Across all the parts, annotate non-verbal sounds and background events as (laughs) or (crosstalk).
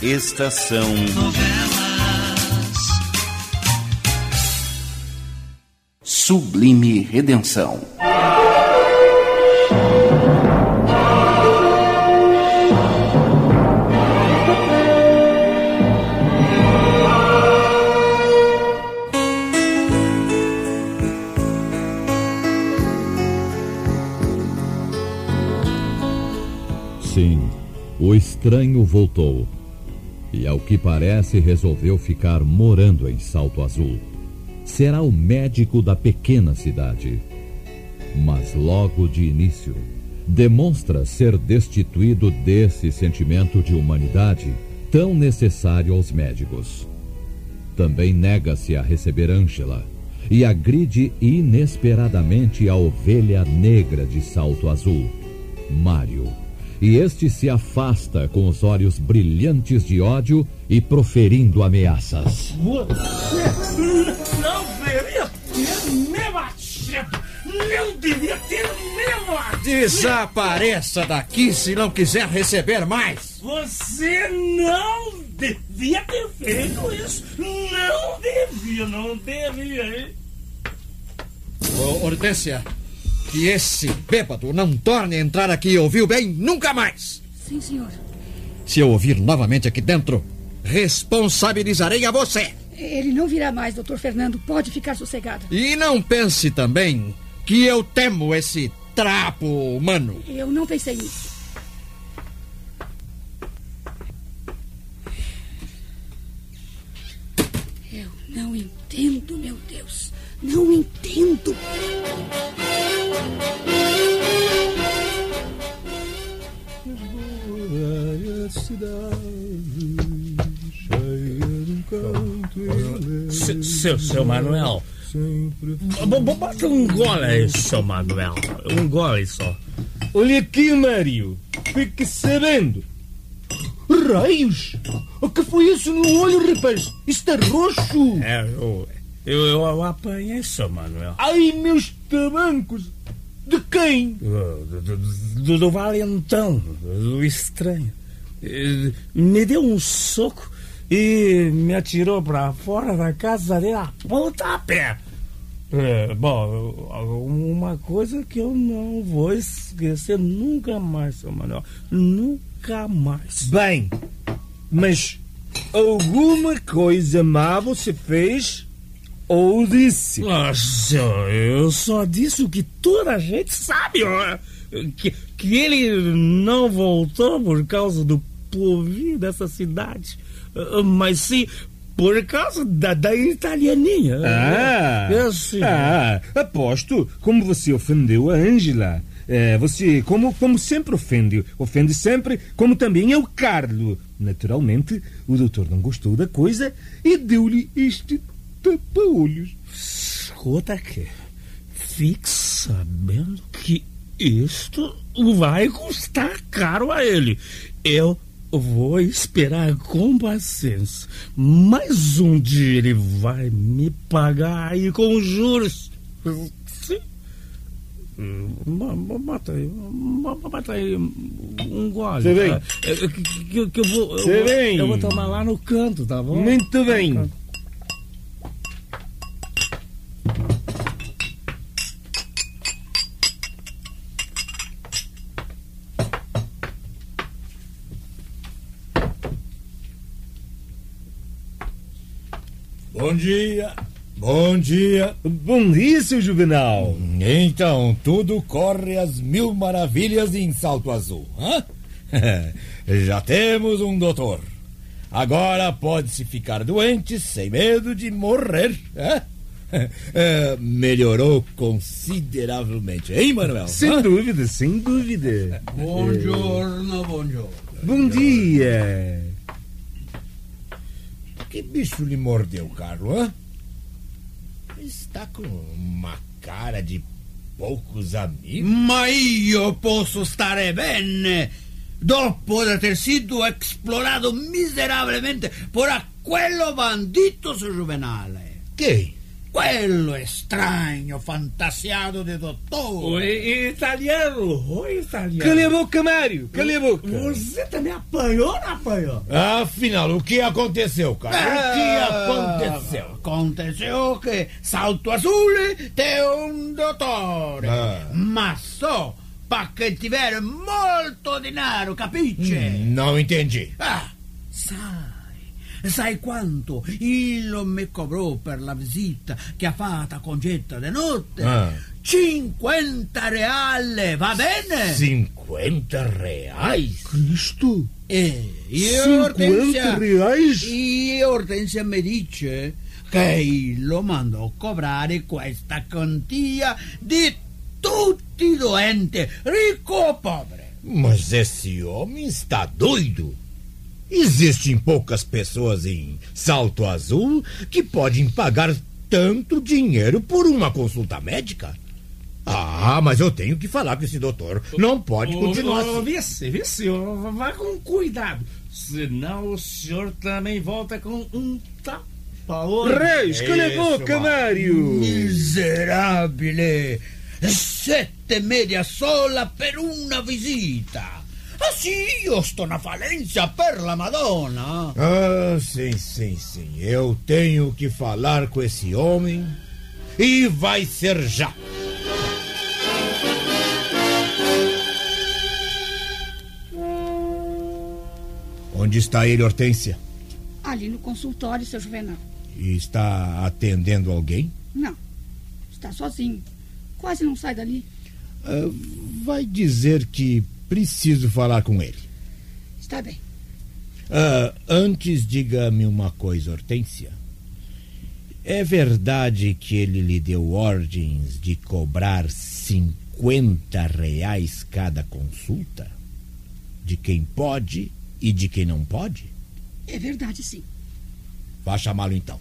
Estação Novelas. Sublime Redenção. Sim, o estranho voltou. E ao que parece, resolveu ficar morando em Salto Azul. Será o médico da pequena cidade. Mas logo de início, demonstra ser destituído desse sentimento de humanidade tão necessário aos médicos. Também nega-se a receber Ângela e agride inesperadamente a ovelha negra de salto azul, Mário e este se afasta com os olhos brilhantes de ódio e proferindo ameaças. Você não deveria ter me batido! Não devia ter me batido! Desapareça daqui se não quiser receber mais! Você não devia ter feito isso! Não devia, não devia, hein? Ô, Hortência, que esse bêbado não torne a entrar aqui, ouviu bem? Nunca mais! Sim, senhor. Se eu ouvir novamente aqui dentro, responsabilizarei a você! Ele não virá mais, doutor Fernando. Pode ficar sossegado. E não pense também que eu temo esse trapo humano. Eu não pensei nisso. Eu não entendo, meu Deus. Não entendo. Se- Seu, seu Manuel. Bota um gole aí, seu Manuel. Um gole só. Olha aqui, Mário. Fique sabendo. Raios! O que foi isso no olho, rapaz? Isto é roxo! É, eu, eu, eu apanhei, seu Manuel. Ai, meus tabancos! De quem? Do, do, do- do valentão, do estranho. Eh, Me deu um soco e me atirou pra fora da casa dele a pontapé. É, bom, uma coisa que eu não vou esquecer nunca mais, seu Manuel. Nunca mais. Bem, mas alguma coisa má você fez ou disse? Nossa, eu só disse o que toda a gente sabe, ó. Que, que ele não voltou por causa do povinho dessa cidade, mas sim por causa da, da italianinha. Ah, Eu sim. ah, aposto como você ofendeu a Ângela. É, você, como, como sempre ofende, ofende sempre, como também é o Carlo. Naturalmente, o doutor não gostou da coisa e deu-lhe este tapa-olhos. Escuta aqui, fique sabendo que isto vai custar caro a ele. Eu vou esperar com paciência. Mas um dia ele vai me pagar aí com juros. Sim. Bota aí, bota aí um gole. Cê vem. É, Que, que- que eu vou, eu, Cê vou, vem. eu vou tomar lá no canto, tá bom? Muito bem. Bom dia, bom dia. Bom dia, seu Juvenal. Então, tudo corre às mil maravilhas em Salto Azul, hã? (laughs) Já temos um doutor. Agora pode-se ficar doente sem medo de morrer, hã? (laughs) É, melhorou consideravelmente, hein, Manuel? Sem Hã? dúvida, sem dúvida. Buongiorno, buongiorno. Bom dia. Que bicho lhe mordeu, Carlos, hã? Está com uma cara de poucos amigos. Ma io posso stare bene dopo di ter sido esplorato miserabilmente por aquello bandito su Juvenale. Quem? Quello estranho fantasiado de doutor. Oi, italiano. Oi, italiano. Cala a boca, Mário. Cala a boca. Você também apanhou ou não apanhou? Afinal, o que aconteceu, cara? o que aconteceu? Aconteceu que Salto Azul tem um doutor, Ah. mas só para quem tiver molto dinheiro, capisce? Não entendi. Ah. Sai quanto il mi cobrò per la visita che ha fatto a Concetta di notte? Ah. 50 reali, va bene? 50 reais? Cristo. E io 50 Ortensia, reais? io Ortensia mi dice che lo mandò a cobrare questa quantia di tutti i doenti, ricco o povero. Mas esse homem está doido. Existem poucas pessoas em Salto Azul que podem pagar tanto dinheiro por uma consulta médica. Ah, mas eu tenho que falar com esse doutor. Não pode continuar Ô, assim. Vice, vice, ô, vá com cuidado. Senão o senhor também volta com um tapa Reis, a Isso, boca, Mário. Miserabile! Sette media sola per una visita! Ah sì, io sto na falência per la Madonna! Ah, sim, sim, sim. Eu tenho que falar com esse homem e vai ser já. Onde está ele, Hortência? Ali no consultório, seu Juvenal. E está atendendo alguém? Não. Está sozinho. Quase não sai dali. Ah, vai dizer que preciso falar com ele. Está bem. Ah, antes, diga-me uma coisa, Hortência. É verdade que ele lhe deu ordens de cobrar 50 reais cada consulta? De quem pode e de quem não pode? É verdade, sim. Vá chamá-lo então.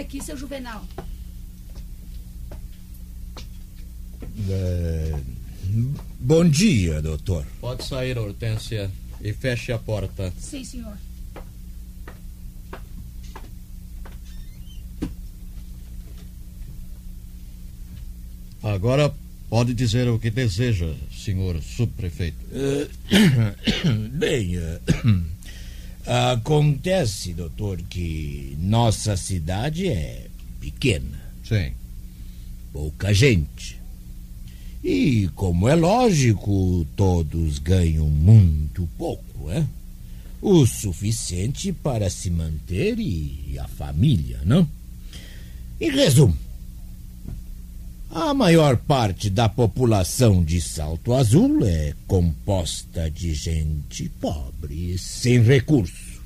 Aqui, seu Juvenal. Ah, bom dia, doutor. Pode sair, Hortência, e feche a porta. Sim, senhor. Agora pode dizer o que deseja, senhor subprefeito. (coughs) Bem, eh, acontece, doutor, que nossa cidade é pequena. Sim. pouca gente. E, como é lógico, todos ganham muito pouco, é? O suficiente para se manter e a família, não? Em resumo, a maior parte da população de Salto Azul é composta de gente pobre, sem recurso.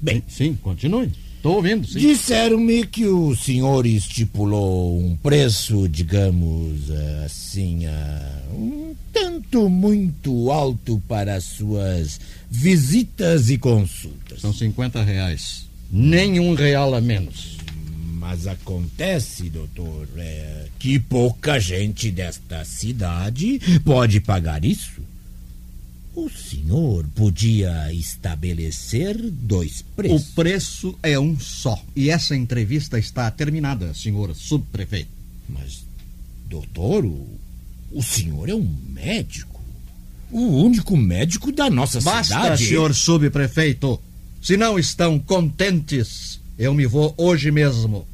Bem, Sim, continue. Estou ouvindo, sim. Disseram-me que o senhor estipulou um preço, digamos assim, um tanto muito alto para as suas visitas e consultas. São 50 reais. Nenhum real a menos. Mas acontece, doutor, é, que pouca gente desta cidade pode pagar isso. O senhor podia estabelecer dois O preços. preço é um só. E essa entrevista está terminada, senhor subprefeito. Mas, doutor, o, o senhor é um médico. O único médico da nossa Basta, cidade. senhor subprefeito. Se não estão contentes, eu me vou hoje mesmo.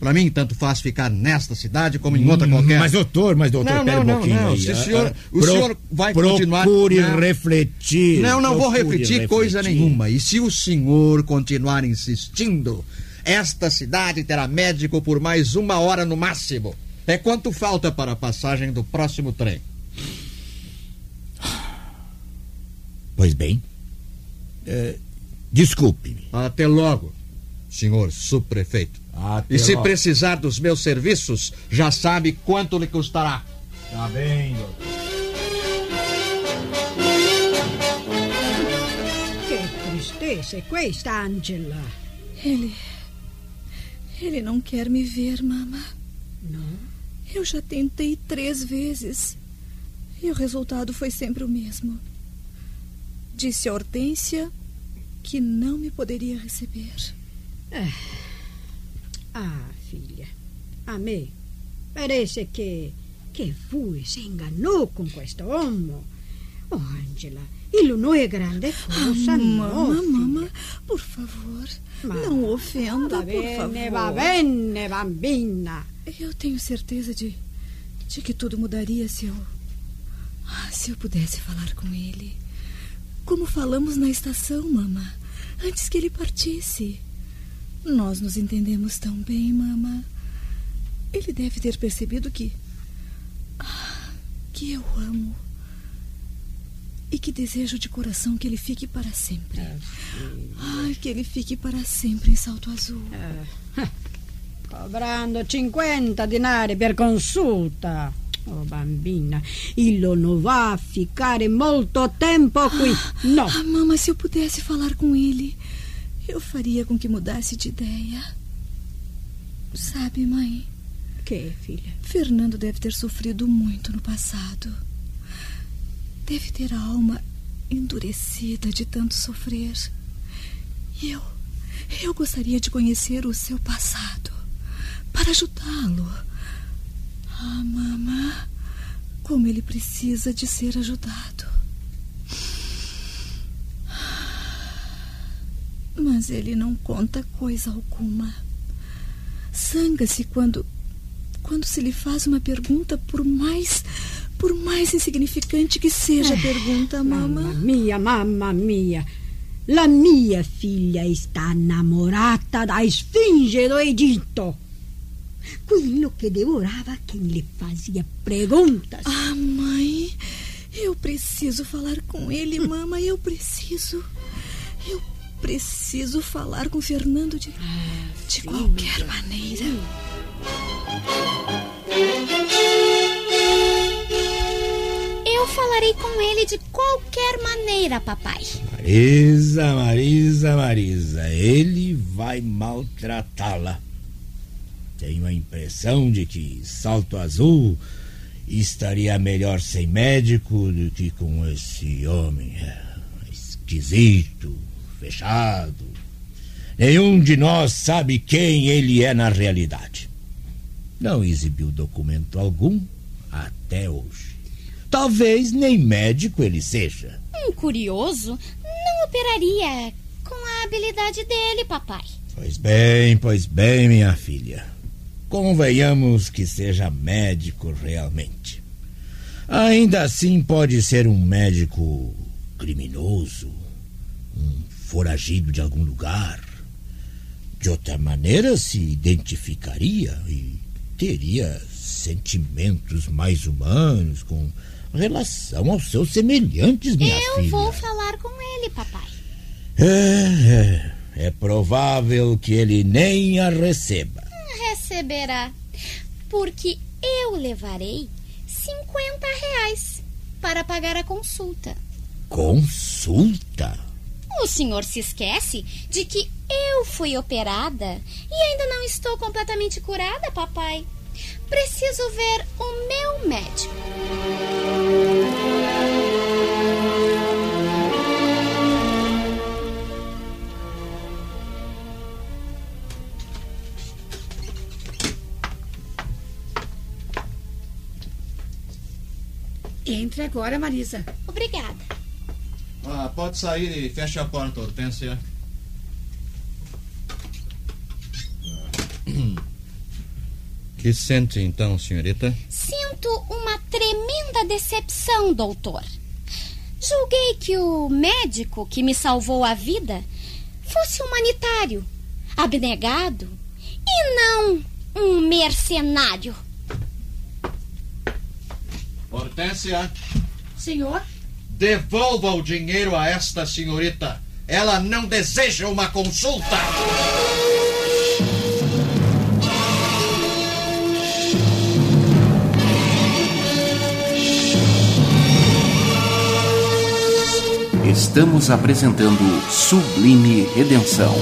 Para mim, tanto faz ficar nesta cidade como em outra qualquer. Mas, doutor, mas, doutor, Não, pera não, um não, pouquinho não. aí. Se o Ah, senhor- ah, o senhor vai continuar- Procure Não. refletir. Não, não vou refletir coisa nenhuma. E se o senhor continuar insistindo, esta cidade terá médico por mais uma hora no máximo. É quanto falta para a passagem do próximo trem? Pois bem. eh, Desculpe-me. Até logo, senhor subprefeito. Até E se precisar dos meus serviços, já sabe quanto lhe custará. Tá bem, doutor. Que acontece? Questa, Angela? Ele. Ele não quer me ver, mama. Não? Eu já tentei três vezes. E o resultado foi sempre o mesmo. Disse a Hortência que não me poderia receber. Ah, ah filha. A me parece que, que voi se enganou com questo uomo. Oh, Angela, ele não é grande coisa, ah, não. Mama, mama, por favor, Ma não ofenda, por bene, favor. va bene, bambina. Eu tenho certeza de, de que tudo mudaria se eu. Ah, se eu pudesse falar com ele. Como falamos na estação, mama, antes que ele partisse. Nós nos entendemos tão bem, mama. Ele deve ter percebido que. Ah, que eu amo. E que desejo de coração que ele fique para sempre. Ai, que ele fique para sempre em Salto Azul. (laughs) Ah, cobrando 50 dinari per consulta. Oh, bambina, ele não vai ficar molto tempo qui. Não. Ah, mama, se eu pudesse falar com ele, eu faria com que mudasse de ideia. Sabe, mãe? Que, filha? Fernando deve ter sofrido muito no passado. Deve ter a alma endurecida de tanto sofrer. E eu. Eu gostaria de conhecer o seu passado para ajudá-lo. Ah, mamã, como ele precisa de ser ajudado. Mas ele não conta coisa alguma. Sanga-se quando quando se lhe faz uma pergunta por mais por mais insignificante que seja a pergunta, mamma. Mamma mia, mamma mia. La mia figlia está innamorata da Esfinge do Egitto. Quello che devorava quem lhe fazia perguntas. Ah, mãe, eu preciso falar com ele, mama, eu preciso. Eu preciso falar com Fernando de, de qualquer maneira. Eu falarei com ele de qualquer maneira, papai. Marisa, Marisa, Marisa, ele vai maltratá-la. Tenho a impressão de que Salto Azul estaria melhor sem médico do que com esse homem é, esquisito, fechado. Nenhum de nós sabe quem ele é na realidade. Não exibiu documento algum até hoje. Talvez nem médico ele seja. Um curioso não operaria com a habilidade dele, papai. Pois bem, pois bem, minha filha. Convenhamos que seja médico realmente. Ainda assim, pode ser um médico criminoso, um foragido de algum lugar. De outra maneira, se identificaria e teria sentimentos mais humanos com relação aos seus semelhantes, minha Eu filha. vou falar com ele, papai. É, é, é provável que ele nem a receba. Receberá, porque eu levarei 50 reais para pagar a consulta. Consulta? O senhor se esquece de que eu fui operada e ainda não estou completamente curada, papai. Preciso ver o meu médico. Entre agora, Marisa. Obrigada. Ah, pode sair e feche a porta, Hortência. Que sente então, senhorita? Sinto uma tremenda decepção, doutor. Julguei que o médico que me salvou a vida fosse humanitário, abnegado e não um mercenário. Hortência, Senhor? Devolva o dinheiro a esta senhorita. Ela não deseja uma consulta. Estamos apresentando Sublime Redenção.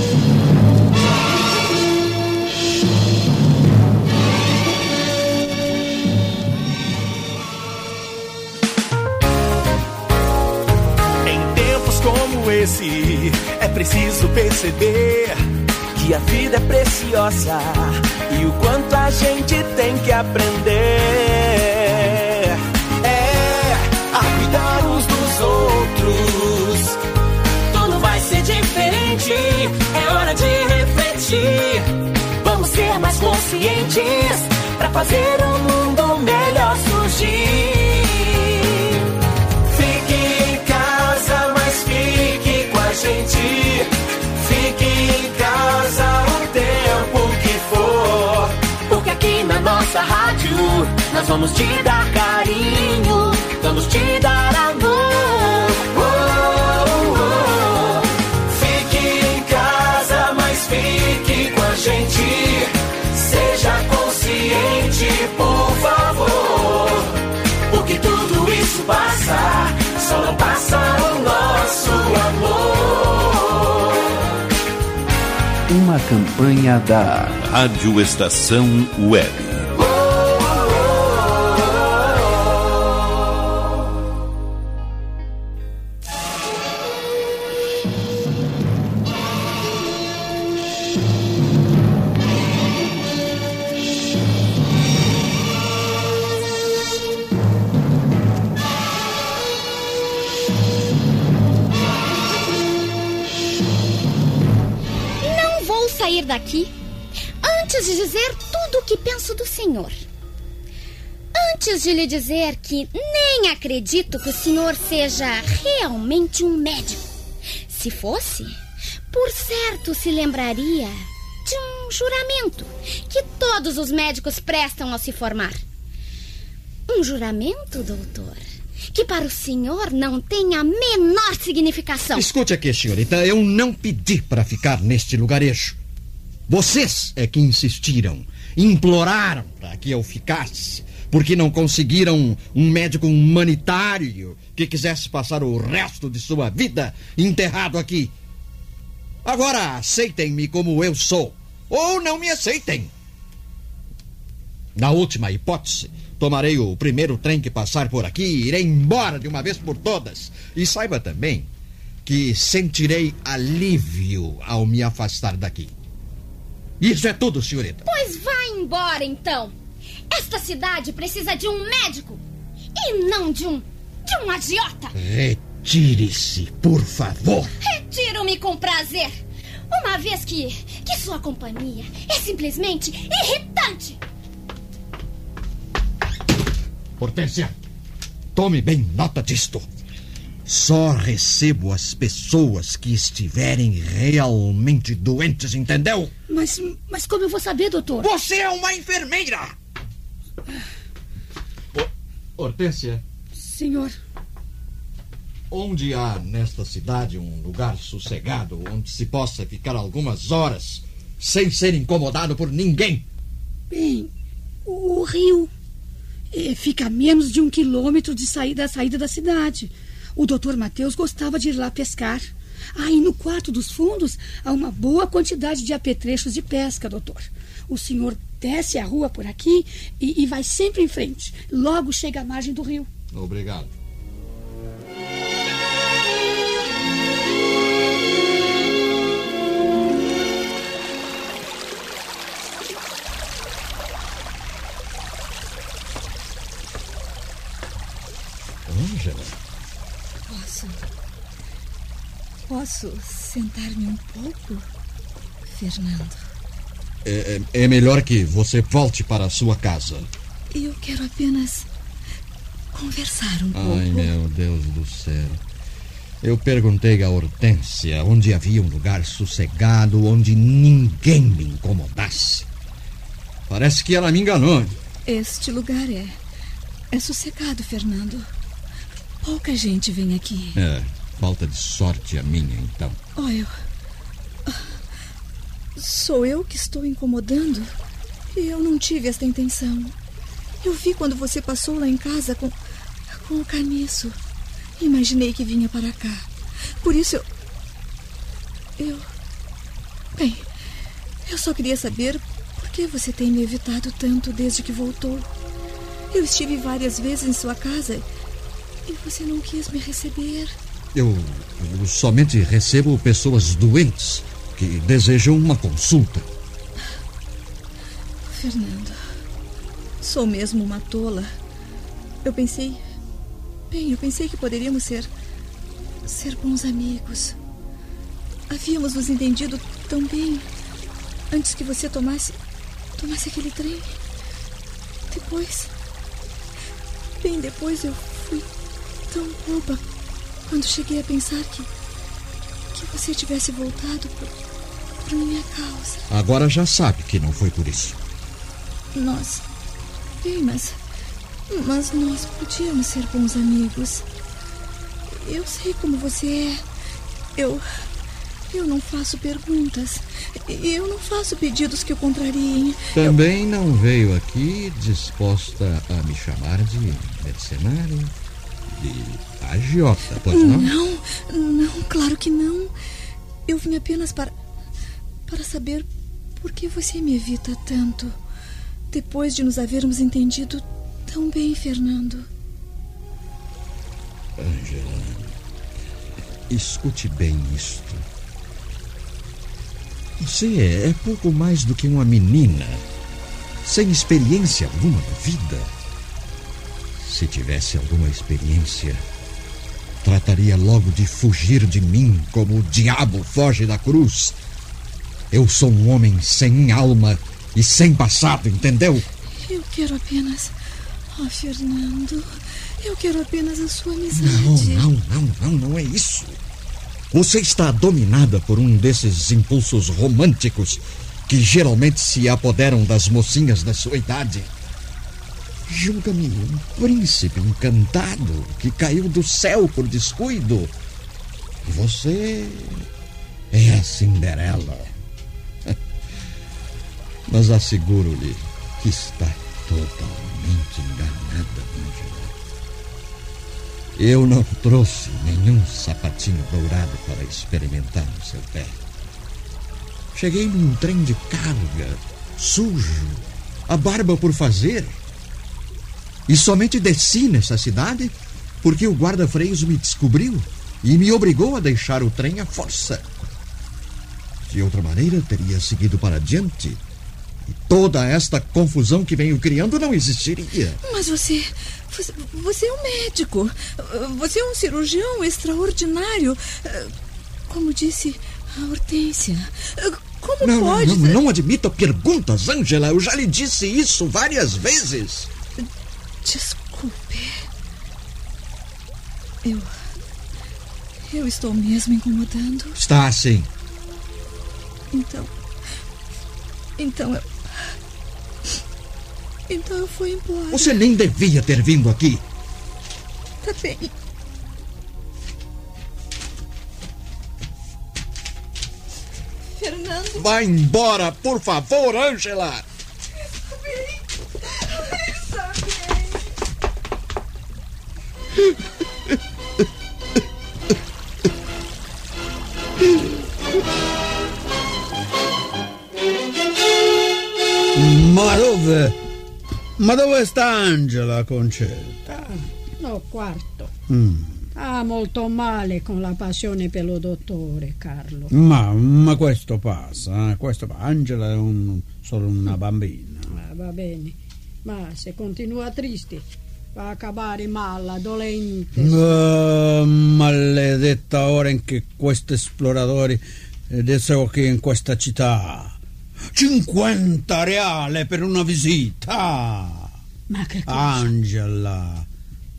Preciso perceber que a vida é preciosa e o quanto a gente tem que aprender. É a cuidar uns dos outros. Tudo vai ser diferente, é hora de refletir. Vamos ser mais conscientes para fazer um mundo melhor nossa rádio nós vamos te dar carinho, vamos te dar amor. Oh, oh, oh. Fique em casa, mas fique com a gente. Seja consciente, por favor. Porque tudo isso passa, só não passa o nosso amor. Uma campanha da Rádio Estação Web. Daqui antes de dizer tudo o que penso do senhor. Antes de lhe dizer que nem acredito que o senhor seja realmente um médico. Se fosse, por certo se lembraria de um juramento que todos os médicos prestam ao se formar. Um juramento, doutor, que para o senhor não tem a menor significação. Escute aqui, senhorita, eu não pedi para ficar neste lugarejo. Vocês é que insistiram, imploraram para que eu ficasse, porque não conseguiram um médico humanitário que quisesse passar o resto de sua vida enterrado aqui. Agora aceitem-me como eu sou, ou não me aceitem. Na última hipótese, tomarei o primeiro trem que passar por aqui e irei embora de uma vez por todas. E saiba também que sentirei alívio ao me afastar daqui. Isso é tudo, senhorita. Pois vá embora então. Esta cidade precisa de um médico e não de um de um agiota. Retire-se, por favor. Retiro-me com prazer, uma vez que que sua companhia é simplesmente irritante. Hortência, tome bem nota disto. Só recebo as pessoas que estiverem realmente doentes, entendeu? Mas, mas como eu vou saber, doutor? Você é uma enfermeira! Hortência, Senhor, onde há nesta cidade um lugar sossegado onde se possa ficar algumas horas sem ser incomodado por ninguém? bem, o, o rio eh, fica a menos de um quilômetro de saída, da saída da cidade. O doutor Mateus gostava de ir lá pescar. Ah, e no quarto dos fundos há uma boa quantidade de apetrechos de pesca, doutor. O senhor desce a rua por aqui e, e vai sempre em frente. Logo chega à margem do rio. Obrigado. Posso sentar-me um pouco, Fernando? é, é- é melhor que você volte para a sua casa. Eu quero apenas conversar um pouco. Ai, meu Deus do céu. Eu perguntei a Hortência onde havia um lugar sossegado onde ninguém me incomodasse. Parece que ela me enganou. Este lugar é. É sossegado, Fernando. Pouca gente vem aqui. É, falta de sorte a minha, então. Oh, eu. Sou eu que estou incomodando? Eu não tive esta intenção. Eu vi quando você passou lá em casa com. com o caniço. Imaginei que vinha para cá. Por isso eu. Eu. Bem, eu só queria saber por que você tem me evitado tanto desde que voltou. Eu estive várias vezes em sua casa e você não quis me receber. Eu, eu somente recebo pessoas doentes que desejam uma consulta. Fernando, sou mesmo uma tola. Eu pensei. Bem, eu pensei que poderíamos ser. ser bons amigos. Havíamos nos entendido tão bem antes que você tomasse. tomasse aquele trem. Depois. Bem depois eu fui tão boba quando cheguei a pensar que. que você tivesse voltado por, por minha causa. Agora já sabe que não foi por isso. Nós. Bem, mas. Mas nós podíamos ser bons amigos. Eu sei como você é. Eu. Eu não faço perguntas. Eu não faço pedidos que o contrariem. Também não veio aqui disposta a me chamar de mercenário, de agiota, pois não? Não, não, claro que não. Eu vim apenas para. para saber por que você me evita tanto. Depois de nos havermos entendido tão bem, Fernando. Angela, escute bem isto. Você é pouco mais do que uma menina, sem experiência alguma da vida. Se tivesse alguma experiência, trataria logo de fugir de mim como o diabo foge da cruz. Eu sou um homem sem alma e sem passado, entendeu? Eu quero apenas. Oh, Fernando, eu quero apenas a sua amizade. Não, não, não, não, não é isso. Você está dominada por um desses impulsos românticos que geralmente se apoderam das mocinhas da sua idade. Julga-me um príncipe encantado que caiu do céu por descuido. E você é a Cinderela. (laughs) Mas asseguro-lhe que está totalmente enganada, Angela. Eu não trouxe nenhum sapatinho dourado para experimentar no seu pé. Cheguei num trem de carga, sujo, a barba por fazer. E somente desci nessa cidade porque o guarda-freios me descobriu e me obrigou a deixar o trem à força. De outra maneira, teria seguido para adiante e toda esta confusão que venho criando não existiria. Mas você. Você, é um médico. Você é um cirurgião extraordinário. Como disse a Hortência. Como não, pode. Não, não, não admita perguntas, Angela. Eu já lhe disse isso várias vezes. Desculpe. Eu. Eu estou mesmo incomodando. Está sim. Então. Então eu. Então eu fui embora. Você nem devia ter vindo aqui. Tá bem. Fernando. Vá embora, por favor, Angela. Ma dove sta Angela, Concetta? No quarto. Mm. Ah, molto male con la passione per lo dottore, Carlo. Ma, ma questo passa, eh? questo passa. Angela è un- solo una bambina. Ah, va bene. Ma se continua triste, va a acabare male, dolente. Ah, maledetta ora in che questi esploratori adesso che in questa città 50 reale per una visita Ma che cosa? Angela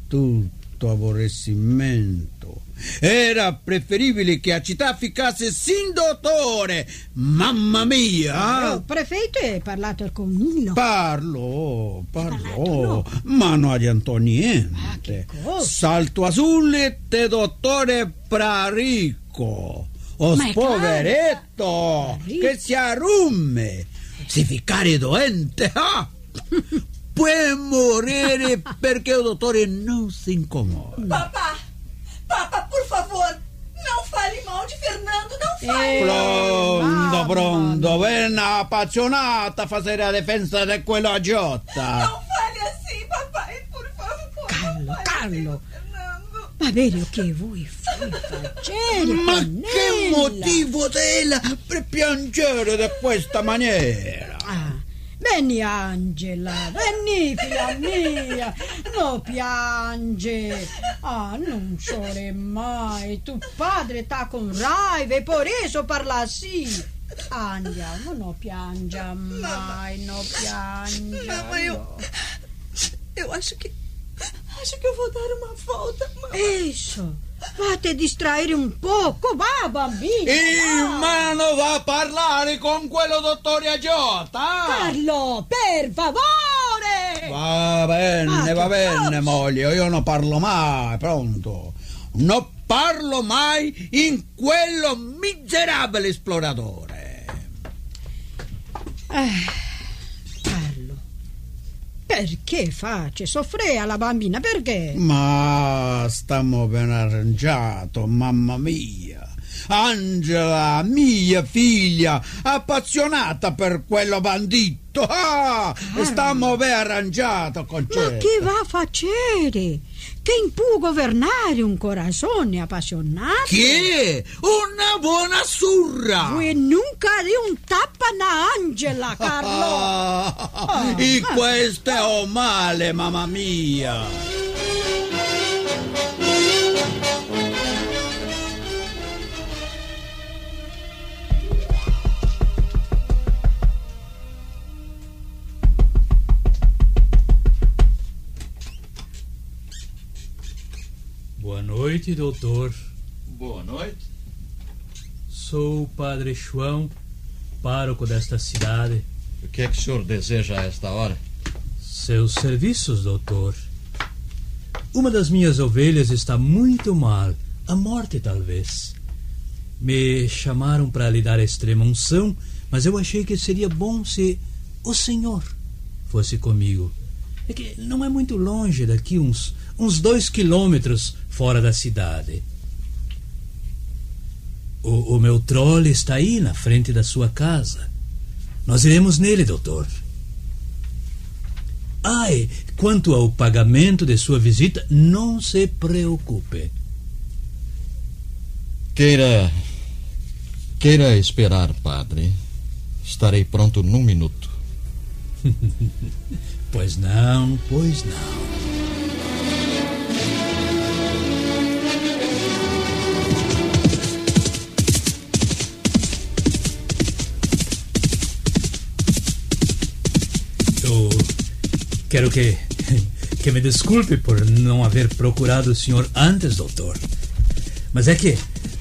tutto aborrecimento era preferibile che a città ficasse sin dottore mamma mia Oh, prefetto è parlato con Nilo. Parlo, parlo, ma non adiantò niente. Salto Azul te dottore Prarico. O Ma è poveretto che si arrume. Se ficare doente, ah, può morire perché il dottore non si incomoda. Papá! Papá, por favor! Não faça Fernando, não fale. Pronto, pronto. Ven appassionata a fazer a defesa de quello agiota. Não fale assim, papai, por favor. Carlo, Carlo. Ma vedi che vuoi fai facere Ma? Motivo della per piangere di questa maniera? Ah, Vieni Angela, vieni figlia mia, non piange. Ah, non sole mai, tuo padre sta con raiva e per eso parla così. Andiamo, non piangia mai, non piangia. Mamma, eu. Eu acho que. Acho que eu vou dar uma volta, mamãe. Isso, vai te distraere un poco, va bambino. Il mano va a parlare con quello dottore agiota. Carlo, per favore. Va bene, Ah, va bene, moglie, io non parlo mai, pronto. Non parlo mai in quello miserabile esploratore. Eh, Carlo, perché face soffrire alla bambina? Perché? Ma stiamo ben arrangiato, mamma mia. Angela, mia figlia, appassionata per quello bandito. Ah, stiamo ben arrangiato, Ma concetto. che va a facere? Che può governare un corazon appassionato? Che? Una buona surra! Vuoi nunca di un tappa na Angela, Carlo? Ah, e questo è un male, mamma mia. Noite, doutor. Boa noite. Sou o padre João, pároco desta cidade. O que é que o senhor deseja a esta hora? Seus serviços, doutor. Uma das minhas ovelhas está muito mal, a morte talvez. Me chamaram para lhe dar extrema unção, mas eu achei que seria bom se o senhor fosse comigo. É que não é muito longe daqui, uns, uns dois quilômetros fora da cidade. O, o meu trole está aí na frente da sua casa. Nós iremos nele, doutor. Ai, quanto ao pagamento de sua visita, não se preocupe. Queira. Queira esperar, padre. Estarei pronto num minuto. (laughs) Pois não, pois não. Eu quero que, (laughs) que me desculpe por não haver procurado o senhor antes, doutor. Mas é que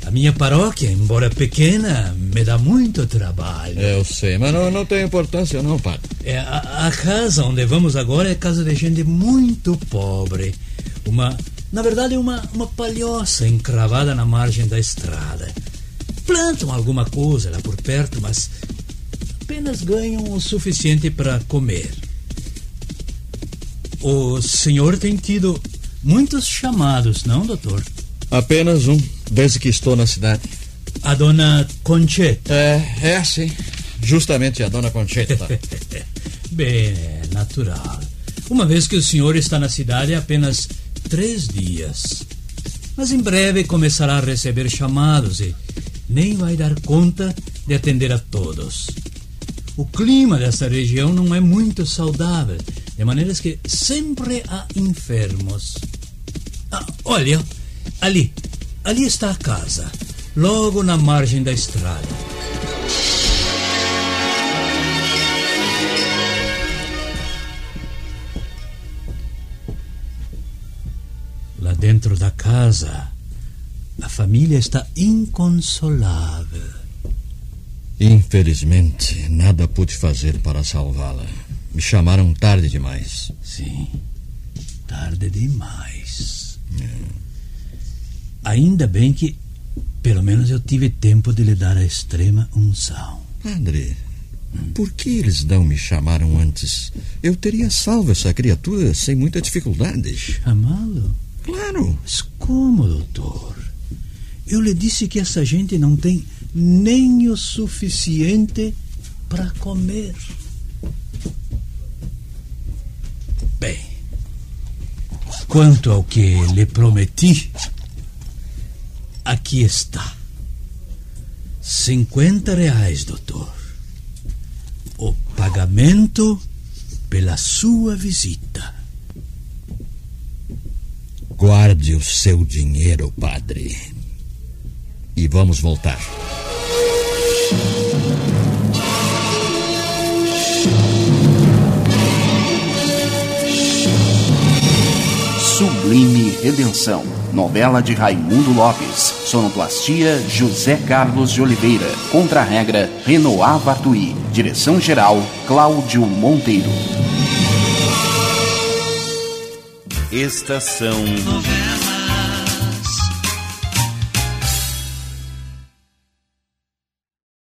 a minha paróquia, embora pequena, me dá muito trabalho. Eu sei, mas não, não tem importância, não, padre. É, a, a casa onde vamos agora é casa de gente muito pobre. Uma, na verdade, uma, uma palhoça encravada na margem da estrada. Plantam alguma coisa lá por perto, mas apenas ganham o suficiente para comer. O senhor tem tido muitos chamados, não, doutor? Apenas um, desde que estou na cidade. A dona Concheta. É, é sim. Justamente a dona Concheta. (laughs) Bem, é natural. Uma vez que o senhor está na cidade há apenas três dias. Mas em breve começará a receber chamados e nem vai dar conta de atender a todos. O clima dessa região não é muito saudável, de maneiras que sempre há enfermos. Ah, olha, ali, ali está a casa, logo na margem da estrada. Lá dentro da casa, a família está inconsolável. Infelizmente, nada pude fazer para salvá-la. Me chamaram tarde demais. Sim, tarde demais. Ainda bem que, pelo menos, eu tive tempo de lhe dar a extrema unção. Padre, por que eles não me chamaram antes? Eu teria salvo essa criatura sem muita dificuldade. Chamá-lo? Claro. Mas como, doutor? Eu lhe disse que essa gente não tem nem o suficiente para comer. Bem, quanto ao que lhe prometi, aqui está. 50 reais, doutor. O pagamento pela sua visita. Guarde o seu dinheiro, padre. E vamos voltar. Sublime Redenção. Novela de Raimundo Lopes. Sonoplastia José Carlos de Oliveira. Contra-regra Renoir Bartui. Direção-geral Cláudio Monteiro. Estação